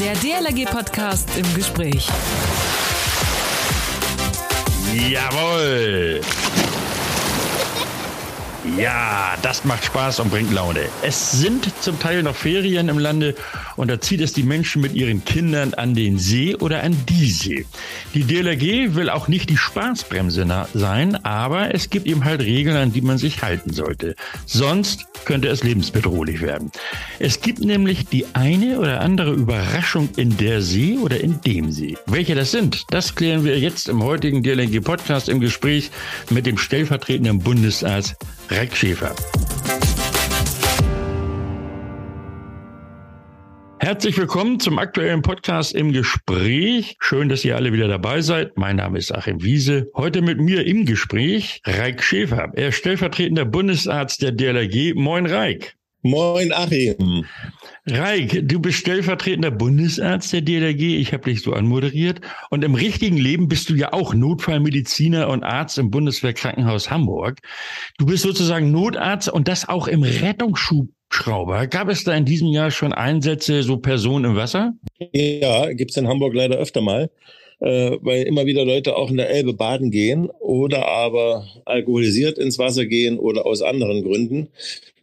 Der DLRG-Podcast im Gespräch. Jawohl! Ja, das macht Spaß und bringt Laune. Es sind zum Teil noch Ferien im Lande und da zieht es die Menschen mit ihren Kindern an den See oder an die See. Die DLRG will auch nicht die Spaßbremse sein, aber es gibt eben halt Regeln, an die man sich halten sollte. Sonst könnte es lebensbedrohlich werden. Es gibt nämlich die eine oder andere Überraschung in der See oder in dem See. Welche das sind, das klären wir jetzt im heutigen DLRG Podcast im Gespräch mit dem stellvertretenden Bundesarzt Reck Schäfer. Herzlich willkommen zum aktuellen Podcast im Gespräch. Schön, dass ihr alle wieder dabei seid. Mein Name ist Achim Wiese. Heute mit mir im Gespräch Reik Schäfer. Er ist stellvertretender Bundesarzt der DLRG. Moin, Reik. Moin, Achim. Reik, du bist stellvertretender Bundesarzt der DLRG. Ich habe dich so anmoderiert. Und im richtigen Leben bist du ja auch Notfallmediziner und Arzt im Bundeswehrkrankenhaus Hamburg. Du bist sozusagen Notarzt und das auch im Rettungsschubschrauber. Gab es da in diesem Jahr schon Einsätze, so Personen im Wasser? Ja, gibt's in Hamburg leider öfter mal, äh, weil immer wieder Leute auch in der Elbe baden gehen oder aber alkoholisiert ins Wasser gehen oder aus anderen Gründen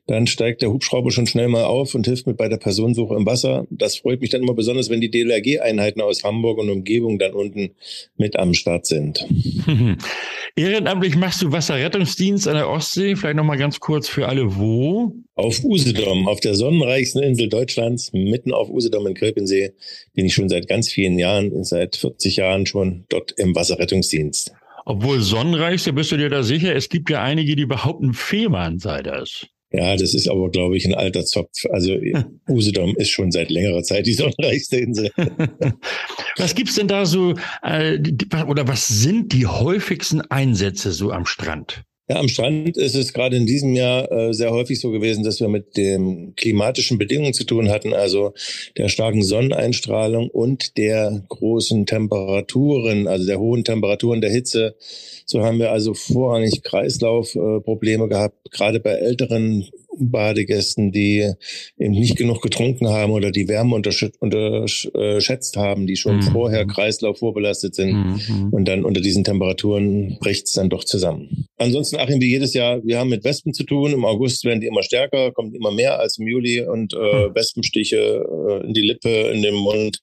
dann steigt der Hubschrauber schon schnell mal auf und hilft mit bei der Personensuche im Wasser. Das freut mich dann immer besonders, wenn die DLRG-Einheiten aus Hamburg und Umgebung dann unten mit am Start sind. Ehrenamtlich machst du Wasserrettungsdienst an der Ostsee. Vielleicht nochmal ganz kurz für alle, wo? Auf Usedom, auf der sonnenreichsten Insel Deutschlands, mitten auf Usedom in Kölpensee, bin ich schon seit ganz vielen Jahren, seit 40 Jahren schon dort im Wasserrettungsdienst. Obwohl sonnenreich, da bist du dir da sicher, es gibt ja einige, die behaupten, Fehmarn sei das. Ja, das ist aber, glaube ich, ein alter Zopf. Also Usedom ist schon seit längerer Zeit die sonnenreichste Insel. was gibt's denn da so, äh, oder was sind die häufigsten Einsätze so am Strand? Ja, am Strand ist es gerade in diesem Jahr äh, sehr häufig so gewesen, dass wir mit den klimatischen Bedingungen zu tun hatten, also der starken Sonneneinstrahlung und der großen Temperaturen, also der hohen Temperaturen der Hitze. So haben wir also vorrangig Kreislaufprobleme äh, gehabt, gerade bei älteren Badegästen, die eben nicht genug getrunken haben oder die Wärme unterschätzt haben, die schon mhm. vorher Kreislauf vorbelastet sind mhm. und dann unter diesen Temperaturen bricht es dann doch zusammen. Ansonsten, Achim, wie jedes Jahr, wir haben mit Wespen zu tun. Im August werden die immer stärker, kommt immer mehr als im Juli und äh, mhm. Wespenstiche äh, in die Lippe, in den Mund,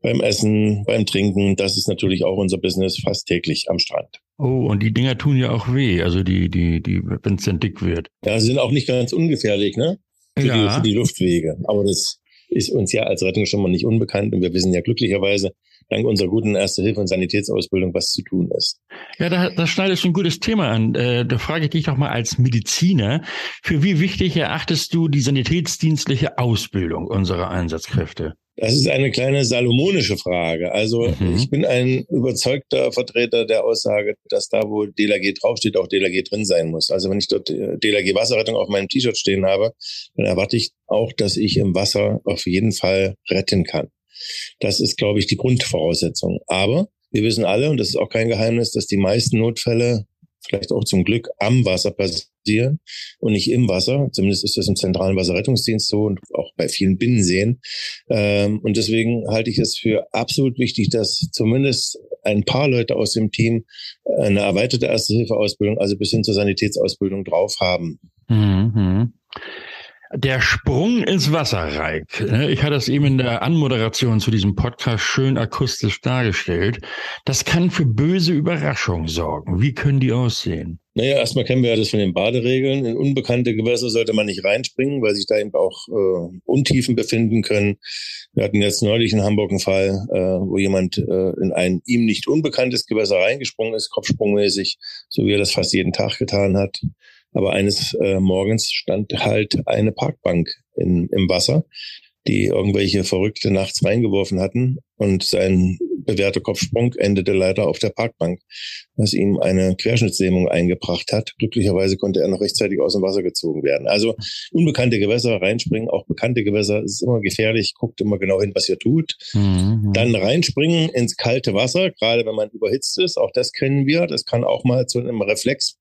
beim Essen, beim Trinken. Das ist natürlich auch unser Business fast täglich am Strand. Oh, und die Dinger tun ja auch weh, also die, die, die, wenn es dann dick wird. Ja, sie sind auch nicht ganz ungefährlich, ne? Für, ja. die, für die Luftwege. Aber das ist uns ja als Rettungsschirmer nicht unbekannt und wir wissen ja glücklicherweise dank unserer guten Erste-Hilfe- und Sanitätsausbildung, was zu tun ist. Ja, da, da schneidest du ein gutes Thema an. Äh, da frage ich dich doch mal als Mediziner, für wie wichtig erachtest du die sanitätsdienstliche Ausbildung unserer Einsatzkräfte? Das ist eine kleine salomonische Frage. Also mhm. ich bin ein überzeugter Vertreter der Aussage, dass da, wo DLRG draufsteht, auch DLRG drin sein muss. Also wenn ich dort äh, DLRG Wasserrettung auf meinem T-Shirt stehen habe, dann erwarte ich auch, dass ich im Wasser auf jeden Fall retten kann. Das ist, glaube ich, die Grundvoraussetzung. Aber wir wissen alle, und das ist auch kein Geheimnis, dass die meisten Notfälle vielleicht auch zum Glück am Wasser passieren und nicht im Wasser. Zumindest ist das im zentralen Wasserrettungsdienst so und auch bei vielen Binnenseen. Ähm, und deswegen halte ich es für absolut wichtig, dass zumindest ein paar Leute aus dem Team eine erweiterte Erste-Hilfe-Ausbildung, also bis hin zur Sanitätsausbildung drauf haben. Mhm. Der Sprung ins Wasser, Reik. Ne, ich hatte es eben in der Anmoderation zu diesem Podcast schön akustisch dargestellt. Das kann für böse Überraschungen sorgen. Wie können die aussehen? Naja, erstmal kennen wir ja das von den Baderegeln. In unbekannte Gewässer sollte man nicht reinspringen, weil sich da eben auch äh, Untiefen befinden können. Wir hatten jetzt neulich in Hamburg einen Fall, äh, wo jemand äh, in ein ihm nicht unbekanntes Gewässer reingesprungen ist, kopfsprungmäßig, so wie er das fast jeden Tag getan hat. Aber eines äh, Morgens stand halt eine Parkbank in, im Wasser, die irgendwelche Verrückte nachts reingeworfen hatten und sein bewährter Kopfsprung endete leider auf der Parkbank, was ihm eine Querschnittslähmung eingebracht hat. Glücklicherweise konnte er noch rechtzeitig aus dem Wasser gezogen werden. Also unbekannte Gewässer reinspringen, auch bekannte Gewässer, ist immer gefährlich. Guckt immer genau hin, was ihr tut. Mhm. Dann reinspringen ins kalte Wasser, gerade wenn man überhitzt ist. Auch das kennen wir. Das kann auch mal zu einem Reflex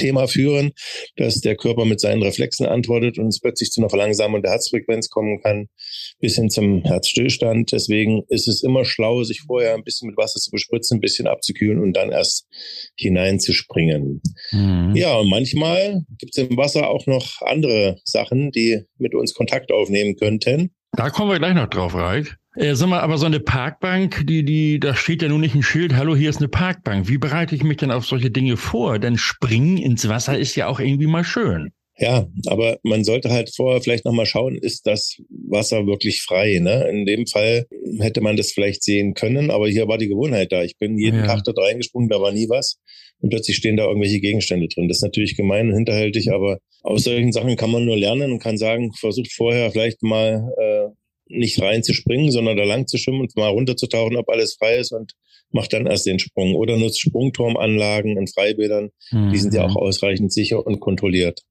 Thema führen, dass der Körper mit seinen Reflexen antwortet und es plötzlich zu einer Verlangsamung der Herzfrequenz kommen kann, bis hin zum Herzstillstand. Deswegen ist es immer schlau, sich vorher ein bisschen mit Wasser zu bespritzen, ein bisschen abzukühlen und dann erst hineinzuspringen. Mhm. Ja, und manchmal gibt es im Wasser auch noch andere Sachen, die mit uns Kontakt aufnehmen könnten. Da kommen wir gleich noch drauf, Reich. Äh, sag mal, aber so eine Parkbank, die, die, da steht ja nun nicht ein Schild, hallo, hier ist eine Parkbank. Wie bereite ich mich denn auf solche Dinge vor? Denn springen ins Wasser ist ja auch irgendwie mal schön. Ja, aber man sollte halt vorher vielleicht nochmal schauen, ist das Wasser wirklich frei? Ne? In dem Fall hätte man das vielleicht sehen können, aber hier war die Gewohnheit da. Ich bin jeden ja. Tag dort reingesprungen, da war nie was. Und plötzlich stehen da irgendwelche Gegenstände drin. Das ist natürlich gemein und hinterhältig, aber aus solchen Sachen kann man nur lernen und kann sagen, versucht vorher vielleicht mal äh, nicht reinzuspringen, sondern da lang zu schwimmen und mal runterzutauchen, ob alles frei ist und macht dann erst den Sprung. Oder nutzt Sprungturmanlagen in Freibädern. Mhm. Die sind ja mhm. auch ausreichend sicher und kontrolliert.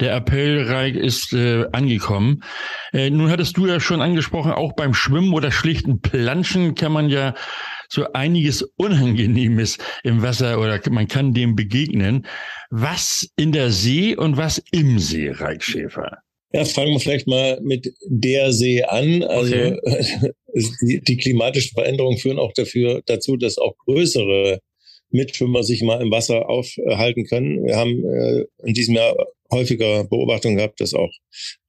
Der Appellreich ist äh, angekommen. Äh, nun hattest du ja schon angesprochen, auch beim Schwimmen oder schlichten Planschen kann man ja so einiges Unangenehmes im Wasser oder man kann dem begegnen. Was in der See und was im See, Reichschäfer? Ja, fangen wir vielleicht mal mit der See an. Also okay. die, die klimatischen Veränderungen führen auch dafür dazu, dass auch größere Mitschwimmer sich mal im Wasser aufhalten können. Wir haben äh, in diesem Jahr häufiger Beobachtungen gehabt, dass auch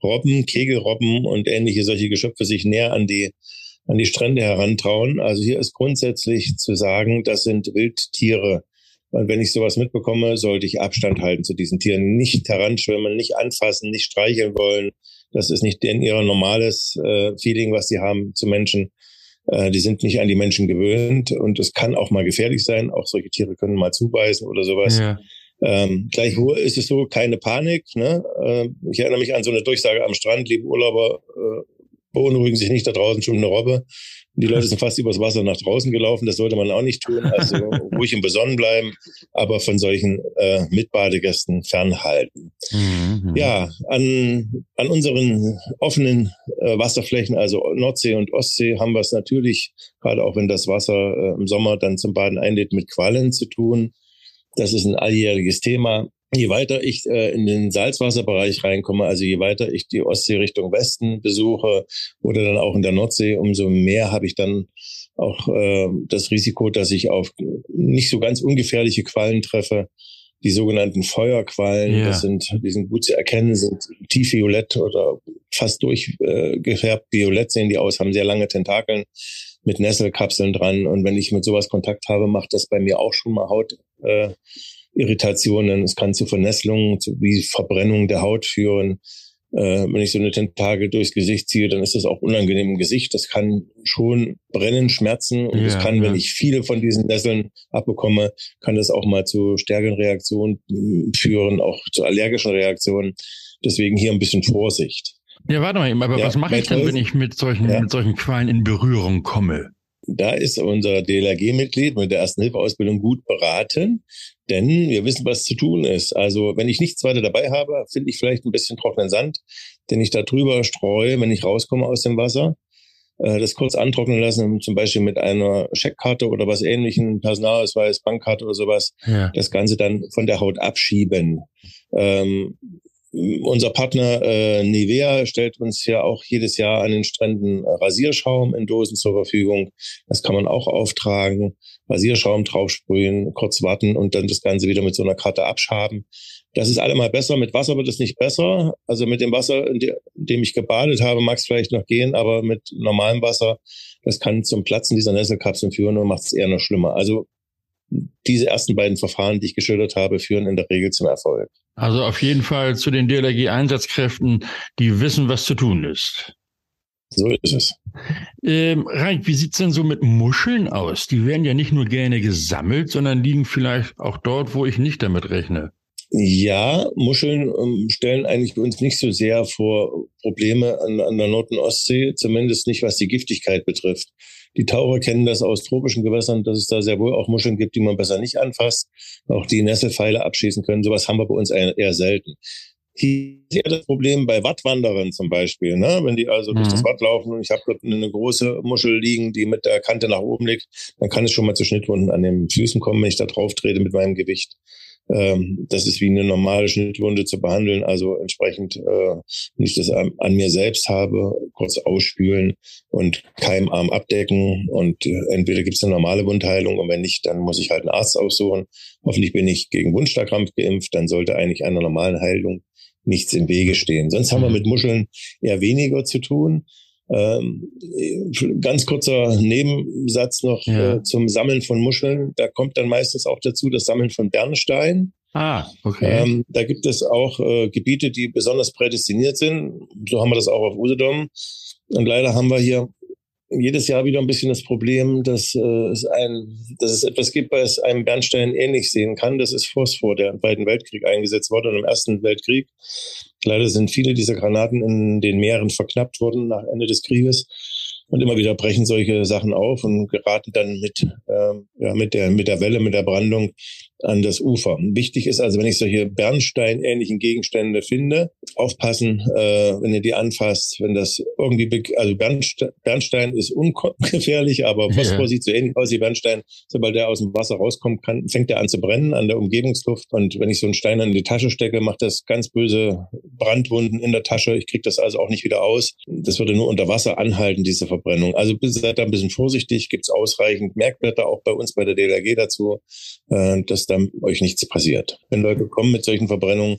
Robben, Kegelrobben und ähnliche solche Geschöpfe sich näher an die an die Strände herantrauen. Also hier ist grundsätzlich zu sagen, das sind Wildtiere. Und wenn ich sowas mitbekomme, sollte ich Abstand halten zu diesen Tieren. Nicht heranschwimmen, nicht anfassen, nicht streicheln wollen. Das ist nicht deren ihr normales äh, Feeling, was sie haben zu Menschen. Äh, die sind nicht an die Menschen gewöhnt und es kann auch mal gefährlich sein. Auch solche Tiere können mal zubeißen oder sowas. Ja. Ähm, gleichwohl ist es so, keine Panik. Ne? Äh, ich erinnere mich an so eine Durchsage am Strand, liebe Urlauber, äh, beunruhigen sich nicht, da draußen schon eine Robbe. Die Leute sind fast übers Wasser nach draußen gelaufen. Das sollte man auch nicht tun. Also ruhig und besonnen bleiben, aber von solchen äh, Mitbadegästen fernhalten. Mhm. Ja, an, an unseren offenen äh, Wasserflächen, also Nordsee und Ostsee, haben wir es natürlich, gerade auch wenn das Wasser äh, im Sommer dann zum Baden einlädt, mit Quallen zu tun. Das ist ein alljähriges Thema je weiter ich äh, in den Salzwasserbereich reinkomme, also je weiter ich die Ostsee Richtung Westen besuche oder dann auch in der Nordsee, umso mehr habe ich dann auch äh, das Risiko, dass ich auf nicht so ganz ungefährliche Quallen treffe. Die sogenannten Feuerquallen, yeah. das sind, die sind gut zu erkennen, sind tiefviolett oder fast durchgefärbt äh, violett sehen die aus, haben sehr lange Tentakeln mit Nesselkapseln dran. Und wenn ich mit sowas Kontakt habe, macht das bei mir auch schon mal Haut. Äh, Irritationen, es kann zu Vernässlungen, zu wie Verbrennung der Haut führen. Äh, wenn ich so eine Tentakel durchs Gesicht ziehe, dann ist das auch unangenehm im Gesicht. Das kann schon brennen, schmerzen und es ja, kann, ja. wenn ich viele von diesen Nesseln abbekomme, kann das auch mal zu stärkeren Reaktionen führen, auch zu allergischen Reaktionen. Deswegen hier ein bisschen Vorsicht. Ja, warte mal eben, aber ja, was mache ich denn, wenn ich mit solchen, mit solchen Qualen in Berührung komme? Da ist unser DLRG-Mitglied mit der ersten Hilfeausbildung gut beraten, denn wir wissen, was zu tun ist. Also wenn ich nichts weiter dabei habe, finde ich vielleicht ein bisschen trockenen Sand, den ich da drüber streue, wenn ich rauskomme aus dem Wasser. Äh, das kurz antrocknen lassen, zum Beispiel mit einer Scheckkarte oder was ähnlichen, Personalausweis, Bankkarte oder sowas. Ja. Das Ganze dann von der Haut abschieben. Ähm, unser Partner äh, Nivea stellt uns ja auch jedes Jahr an den Stränden Rasierschaum in Dosen zur Verfügung. Das kann man auch auftragen. Rasierschaum draufsprühen, kurz warten und dann das Ganze wieder mit so einer Karte abschaben. Das ist allemal besser. Mit Wasser wird es nicht besser. Also mit dem Wasser, in dem ich gebadet habe, mag es vielleicht noch gehen, aber mit normalem Wasser, das kann zum Platzen dieser Nesselkapseln führen und macht es eher noch schlimmer. Also diese ersten beiden Verfahren, die ich geschildert habe, führen in der Regel zum Erfolg. Also auf jeden Fall zu den DLRG-Einsatzkräften, die wissen, was zu tun ist. So ist es. Ähm, Rein, wie sieht's denn so mit Muscheln aus? Die werden ja nicht nur gerne gesammelt, sondern liegen vielleicht auch dort, wo ich nicht damit rechne. Ja, Muscheln ähm, stellen eigentlich uns nicht so sehr vor Probleme an, an der Nord- und Ostsee, zumindest nicht was die Giftigkeit betrifft. Die Taucher kennen das aus tropischen Gewässern, dass es da sehr wohl auch Muscheln gibt, die man besser nicht anfasst, auch die Nesselpfeile abschießen können. Sowas haben wir bei uns eher selten. Hier ist das Problem bei Wattwanderern zum Beispiel. Ne? Wenn die also mhm. durch das mhm. Watt laufen und ich habe dort eine große Muschel liegen, die mit der Kante nach oben liegt, dann kann es schon mal zu Schnittwunden an den Füßen kommen, wenn ich da drauf trete mit meinem Gewicht. Ähm, das ist wie eine normale Schnittwunde zu behandeln. Also entsprechend, äh, wenn ich das an, an mir selbst habe, kurz ausspülen und keimarm abdecken. Und äh, entweder gibt es eine normale Wundheilung und wenn nicht, dann muss ich halt einen Arzt aussuchen. Hoffentlich bin ich gegen Wundstarkrampf geimpft, dann sollte eigentlich einer normalen Heilung nichts im Wege stehen. Sonst haben wir mit Muscheln eher weniger zu tun. Ähm, ganz kurzer Nebensatz noch ja. äh, zum Sammeln von Muscheln. Da kommt dann meistens auch dazu das Sammeln von Bernstein. Ah, okay. Ähm, da gibt es auch äh, Gebiete, die besonders prädestiniert sind. So haben wir das auch auf Usedom. Und leider haben wir hier jedes Jahr wieder ein bisschen das Problem, dass, äh, es, ein, dass es etwas gibt, was einem Bernstein ähnlich sehen kann. Das ist Phosphor, der im Zweiten Weltkrieg eingesetzt wurde und im Ersten Weltkrieg. Leider sind viele dieser Granaten in den Meeren verknappt worden nach Ende des Krieges. Und immer wieder brechen solche Sachen auf und geraten dann mit, ähm, ja, mit, der, mit der Welle, mit der Brandung an das Ufer. Wichtig ist also, wenn ich solche Bernstein-ähnlichen Gegenstände finde, aufpassen, äh, wenn ihr die anfasst, wenn das irgendwie, also Bernstein, Bernstein ist ungefährlich, aber Phosphor ja. sieht so ähnlich aus wie Bernstein. Sobald der aus dem Wasser rauskommt, kann, fängt er an zu brennen an der Umgebungsluft. Und wenn ich so einen Stein in die Tasche stecke, macht das ganz böse Brandwunden in der Tasche. Ich kriege das also auch nicht wieder aus. Das würde nur unter Wasser anhalten, diese Verbrennung. Also seid da ein bisschen vorsichtig, gibt es ausreichend Merkblätter auch bei uns bei der DLRG dazu, äh, dass dann euch nichts passiert. Wenn Leute kommen mit solchen Verbrennungen,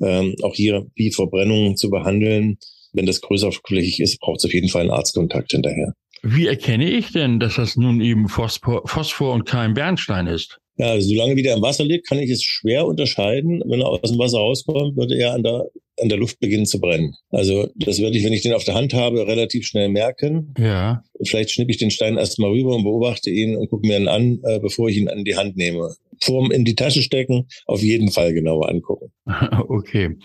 ähm, auch hier wie Verbrennungen zu behandeln, wenn das größerflächig ist, braucht es auf jeden Fall einen Arztkontakt hinterher. Wie erkenne ich denn, dass das nun eben Phosphor, Phosphor und kein Bernstein ist? Ja, also solange wie der im Wasser liegt, kann ich es schwer unterscheiden. Wenn er aus dem Wasser rauskommt, würde er an der, an der Luft beginnen zu brennen. Also das würde ich, wenn ich den auf der Hand habe, relativ schnell merken. Ja. Vielleicht schnippe ich den Stein erstmal rüber und beobachte ihn und gucke mir ihn an, äh, bevor ich ihn an die Hand nehme. Vorm in die Tasche stecken, auf jeden Fall genauer angucken. Okay.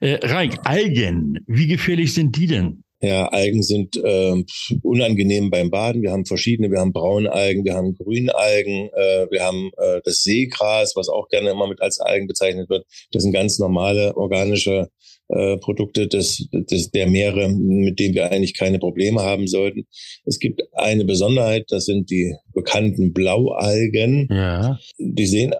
Äh, Reik, Algen, wie gefährlich sind die denn? Ja, Algen sind äh, unangenehm beim Baden. Wir haben verschiedene. Wir haben braune Algen, wir haben Grünalgen, äh, wir haben äh, das Seegras, was auch gerne immer mit als Algen bezeichnet wird. Das sind ganz normale organische äh, Produkte des, des, der Meere, mit denen wir eigentlich keine Probleme haben sollten. Es gibt eine Besonderheit, das sind die bekannten Blaualgen. Ja. Die sehen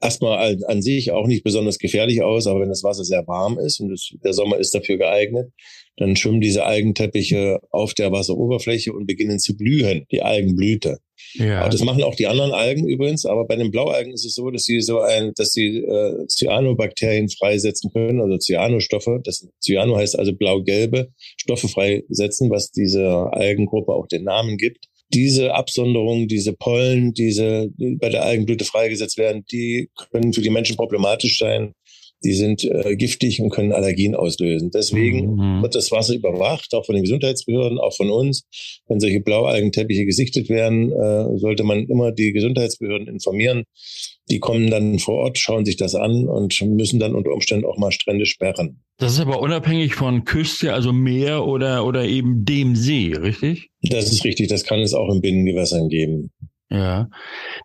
erstmal an sich auch nicht besonders gefährlich aus, aber wenn das Wasser sehr warm ist und das, der Sommer ist dafür geeignet, dann schwimmen diese Algenteppiche auf der Wasseroberfläche und beginnen zu blühen, die Algenblüte. Ja. Das machen auch die anderen Algen übrigens, aber bei den Blaualgen ist es so, dass sie so ein, dass sie äh, Cyanobakterien freisetzen können, also Cyanostoffe. Das Cyano heißt also blau-gelbe Stoffe freisetzen, was dieser Algengruppe auch den Namen gibt diese Absonderung, diese Pollen, diese die bei der Algenblüte freigesetzt werden, die können für die Menschen problematisch sein. Die sind äh, giftig und können Allergien auslösen. Deswegen mhm. wird das Wasser überwacht, auch von den Gesundheitsbehörden, auch von uns. Wenn solche Blaualgenteppiche gesichtet werden, äh, sollte man immer die Gesundheitsbehörden informieren. Die kommen dann vor Ort, schauen sich das an und müssen dann unter Umständen auch mal Strände sperren. Das ist aber unabhängig von Küste, also Meer oder, oder eben dem See, richtig? Das ist richtig. Das kann es auch in Binnengewässern geben. Ja,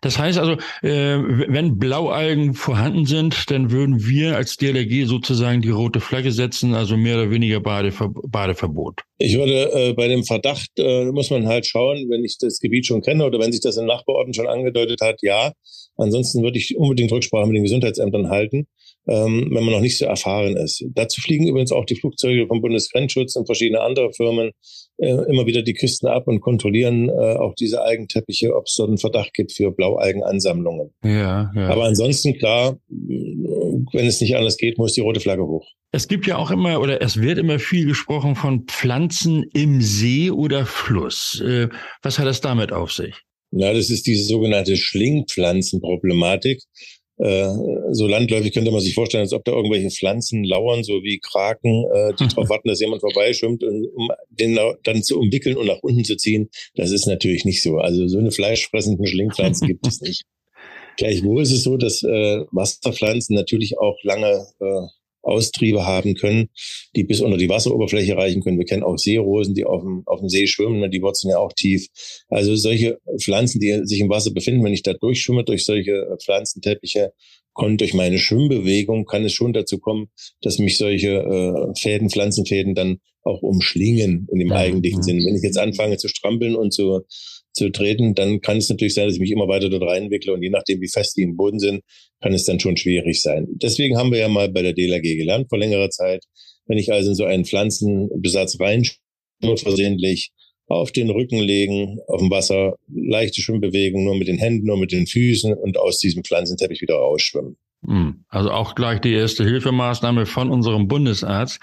das heißt also, äh, wenn Blaualgen vorhanden sind, dann würden wir als DLRG sozusagen die rote Flagge setzen, also mehr oder weniger Badever Badeverbot. Ich würde äh, bei dem Verdacht, äh, muss man halt schauen, wenn ich das Gebiet schon kenne oder wenn sich das in Nachbarorten schon angedeutet hat, ja. Ansonsten würde ich unbedingt Rücksprache mit den Gesundheitsämtern halten ähm, wenn man noch nicht so erfahren ist. Dazu fliegen übrigens auch die Flugzeuge vom Bundesgrenzschutz und verschiedene andere Firmen immer wieder die Küsten ab und kontrollieren äh, auch diese Algenteppiche, ob es dort einen Verdacht gibt für Blaualgenansammlungen. Ja, ja. Aber ansonsten klar, wenn es nicht anders geht, muss die rote Flagge hoch. Es gibt ja auch immer oder es wird immer viel gesprochen von Pflanzen im See oder Fluss. Äh, was hat das damit auf sich? Na, das ist diese sogenannte Schlingpflanzenproblematik. Äh, so landläufig könnte man sich vorstellen, als ob da irgendwelche Pflanzen lauern, so wie Kraken, äh, die darauf warten, dass jemand vorbeischwimmt, und, um den dann zu umwickeln und nach unten zu ziehen. Das ist natürlich nicht so. Also so eine fleischfressenden Schlingpflanzen gibt es nicht. Gleichwohl ist es so, dass äh, Wasserpflanzen natürlich auch lange äh, Austriebe haben können, die bis unter die Wasseroberfläche reichen können. Wir kennen auch Seerosen, die auf dem, auf dem See schwimmen, ne, die wurzeln ja auch tief. Also solche Pflanzen, die sich im Wasser befinden, wenn ich da durchschwimme durch solche Pflanzenteppiche, konnte durch meine Schwimmbewegung, kann es schon dazu kommen, dass mich solche äh, Fäden, Pflanzenfäden dann auch umschlingen in dem ja, eigentlichen ja. Sinn. Wenn ich jetzt anfange zu strampeln und zu, zu treten, dann kann es natürlich sein, dass ich mich immer weiter dort reinwickle und je nachdem, wie fest die im Boden sind, kann es dann schon schwierig sein. Deswegen haben wir ja mal bei der DLAG gelernt vor längerer Zeit, wenn ich also in so einen Pflanzenbesatz rein versehentlich auf den Rücken legen, auf dem Wasser, leichte Schwimmbewegung, nur mit den Händen, nur mit den Füßen und aus diesem Pflanzenteppich wieder rausschwimmen. Hm, also auch gleich die erste Hilfemaßnahme von unserem Bundesarzt.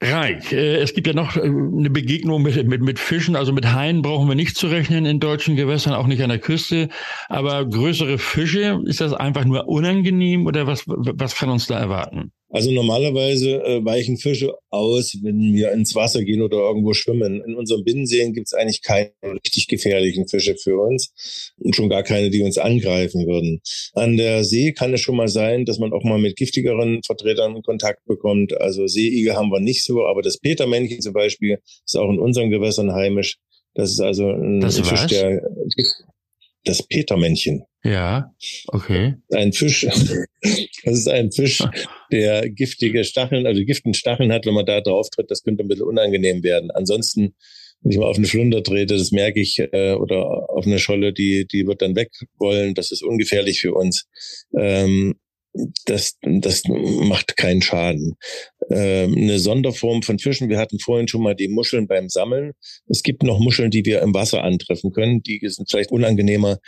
Reich, äh, es gibt ja noch äh, eine Begegnung mit, mit, mit Fischen, also mit Haien brauchen wir nicht zu rechnen in deutschen Gewässern, auch nicht an der Küste. Aber größere Fische, ist das einfach nur unangenehm oder was, was kann uns da erwarten? Also normalerweise äh, weichen Fische aus, wenn wir ins Wasser gehen oder irgendwo schwimmen. In unseren Binnenseen gibt es eigentlich keine richtig gefährlichen Fische für uns und schon gar keine, die uns angreifen würden. An der See kann es schon mal sein, dass man auch mal mit giftigeren Vertretern Kontakt bekommt. Also Seeigel haben wir nicht so, aber das Petermännchen zum Beispiel ist auch in unseren Gewässern heimisch. Das ist also ein das Fisch, der das Petermännchen. Ja, okay. Ein Fisch, das ist ein Fisch, der giftige Stacheln, also giften Stacheln hat, wenn man da drauf tritt, das könnte ein bisschen unangenehm werden. Ansonsten, wenn ich mal auf eine Flunder trete, das merke ich, äh, oder auf eine Scholle, die, die wird dann weg wollen, das ist ungefährlich für uns. Ähm, das, das macht keinen Schaden. Ähm, eine Sonderform von Fischen, wir hatten vorhin schon mal die Muscheln beim Sammeln. Es gibt noch Muscheln, die wir im Wasser antreffen können. Die sind vielleicht unangenehmer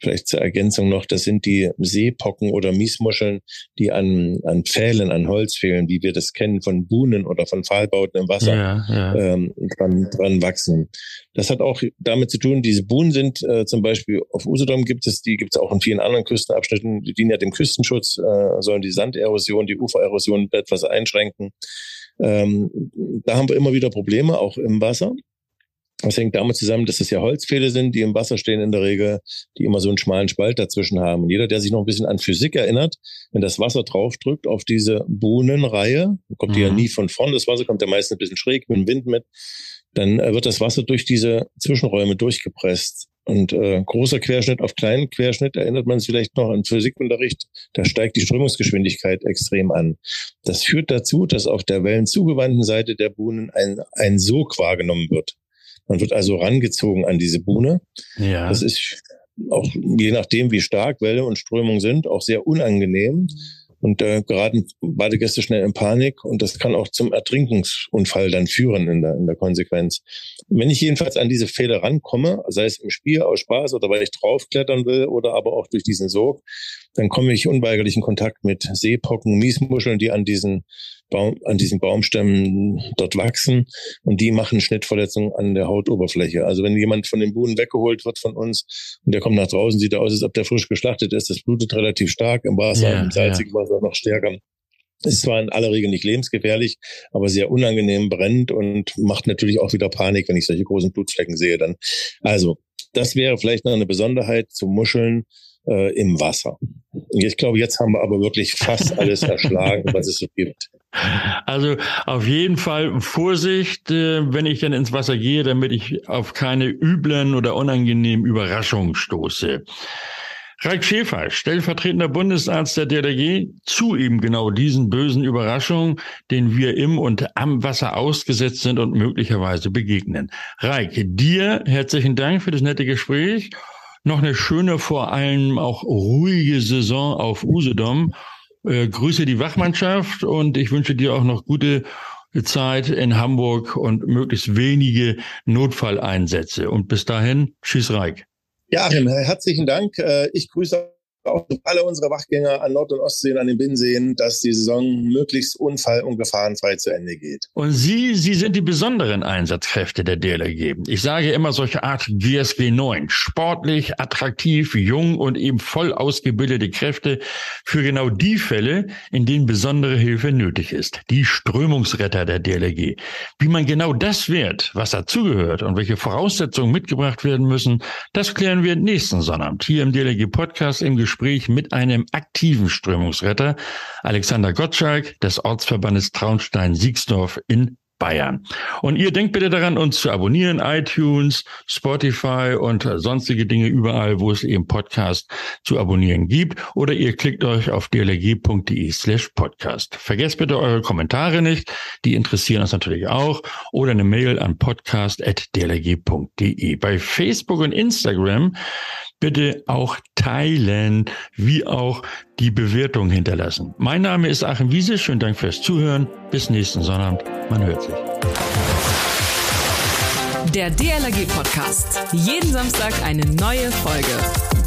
Vielleicht zur Ergänzung noch, das sind die Seepocken oder Miesmuscheln, die an, an Pfählen, an Holz fehlen, wie wir das kennen von Buhnen oder von Pfahlbauten im Wasser ja, ja. Ähm, dran, dran wachsen. Das hat auch damit zu tun, diese Buhnen sind äh, zum Beispiel auf Usedom gibt es, die gibt es auch in vielen anderen Küstenabschnitten, die dienen ja dem Küstenschutz, äh, sollen die Sanderosion, die Ufererosion etwas einschränken. Ähm, da haben wir immer wieder Probleme, auch im Wasser. Das hängt damit zusammen, dass es ja Holzpfähle sind, die im Wasser stehen in der Regel, die immer so einen schmalen Spalt dazwischen haben. Und jeder, der sich noch ein bisschen an Physik erinnert, wenn das Wasser draufdrückt auf diese Bohnenreihe, kommt mhm. die ja mhm. nie von vorn, das Wasser kommt ja meistens ein bisschen schräg mit dem Wind mit, dann äh, wird das Wasser durch diese Zwischenräume durchgepresst. Und äh, großer Querschnitt auf kleinen Querschnitt erinnert man sich vielleicht noch an Physikunterricht, da steigt die Strömungsgeschwindigkeit extrem an. Das führt dazu, dass auf der wellenzugewandten Seite der Buhnen ein, ein Sog wahrgenommen wird. Man wird also rangezogen an diese Buhne. Ja. Das ist auch je nachdem, wie stark Welle und Strömung sind, auch sehr unangenehm. Und äh, geraten beide Gäste schnell in Panik und das kann auch zum Ertrinkungsunfall dann führen in der, in der Konsequenz. Wenn ich jedenfalls an diese Fehler rankomme, sei es im Spiel aus Spaß oder weil ich draufklettern will oder aber auch durch diesen Sog, dann komme ich unweigerlich in Kontakt mit Seepocken, Miesmuscheln, die an diesen Baum, an diesen Baumstämmen dort wachsen und die machen Schnittverletzungen an der Hautoberfläche. Also wenn jemand von den Buhnen weggeholt wird von uns und der kommt nach draußen, sieht er aus, als ob der frisch geschlachtet ist. Das blutet relativ stark im Wasser, ja, im salzigen ja. Wasser noch stärker. Ist zwar in aller Regel nicht lebensgefährlich, aber sehr unangenehm brennt und macht natürlich auch wieder Panik, wenn ich solche großen Blutflecken sehe dann. Also, das wäre vielleicht noch eine Besonderheit zu Muscheln äh, im Wasser. Ich glaube, jetzt haben wir aber wirklich fast alles erschlagen, was es so gibt. Also auf jeden Fall Vorsicht, äh, wenn ich dann ins Wasser gehe, damit ich auf keine üblen oder unangenehmen Überraschungen stoße. Raik Schäfer, stellvertretender Bundesarzt der DLRG, zu eben genau diesen bösen Überraschungen, denen wir im und am Wasser ausgesetzt sind und möglicherweise begegnen. Raik, dir herzlichen Dank für das nette Gespräch. Noch eine schöne, vor allem auch ruhige Saison auf Usedom äh, grüße die Wachmannschaft und ich wünsche dir auch noch gute Zeit in Hamburg und möglichst wenige Notfalleinsätze. Und bis dahin, tschüss Reik. Ja, herzlichen Dank. Äh, ich grüße auch alle unsere Wachgänger an Nord- und Ostseen, an den Binnenseen, dass die Saison möglichst unfall- und gefahrenfrei zu Ende geht. Und Sie, Sie sind die besonderen Einsatzkräfte der DLRG. Ich sage immer solche Art GSG 9. Sportlich, attraktiv, jung und eben voll ausgebildete Kräfte für genau die Fälle, in denen besondere Hilfe nötig ist. Die Strömungsretter der DLRG. Wie man genau das wird, was dazugehört und welche Voraussetzungen mitgebracht werden müssen, das klären wir nächsten Sonnabend hier im DLRG Podcast im Gespräch Gespräch mit einem aktiven Strömungsretter, Alexander Gottschalk des Ortsverbandes Traunstein-Siegsdorf in Bayern. Und ihr denkt bitte daran, uns zu abonnieren, iTunes, Spotify und sonstige Dinge überall, wo es eben Podcast zu abonnieren gibt. Oder ihr klickt euch auf dlg.de slash podcast. Vergesst bitte eure Kommentare nicht, die interessieren uns natürlich auch. Oder eine Mail an podcast.dlg.de. Bei Facebook und Instagram bitte auch teilen, wie auch die Bewertung hinterlassen. Mein Name ist Achim Wiese. Schönen Dank fürs Zuhören. Bis nächsten Sonnabend. Man hört sich. Der DLRG Podcast. Jeden Samstag eine neue Folge.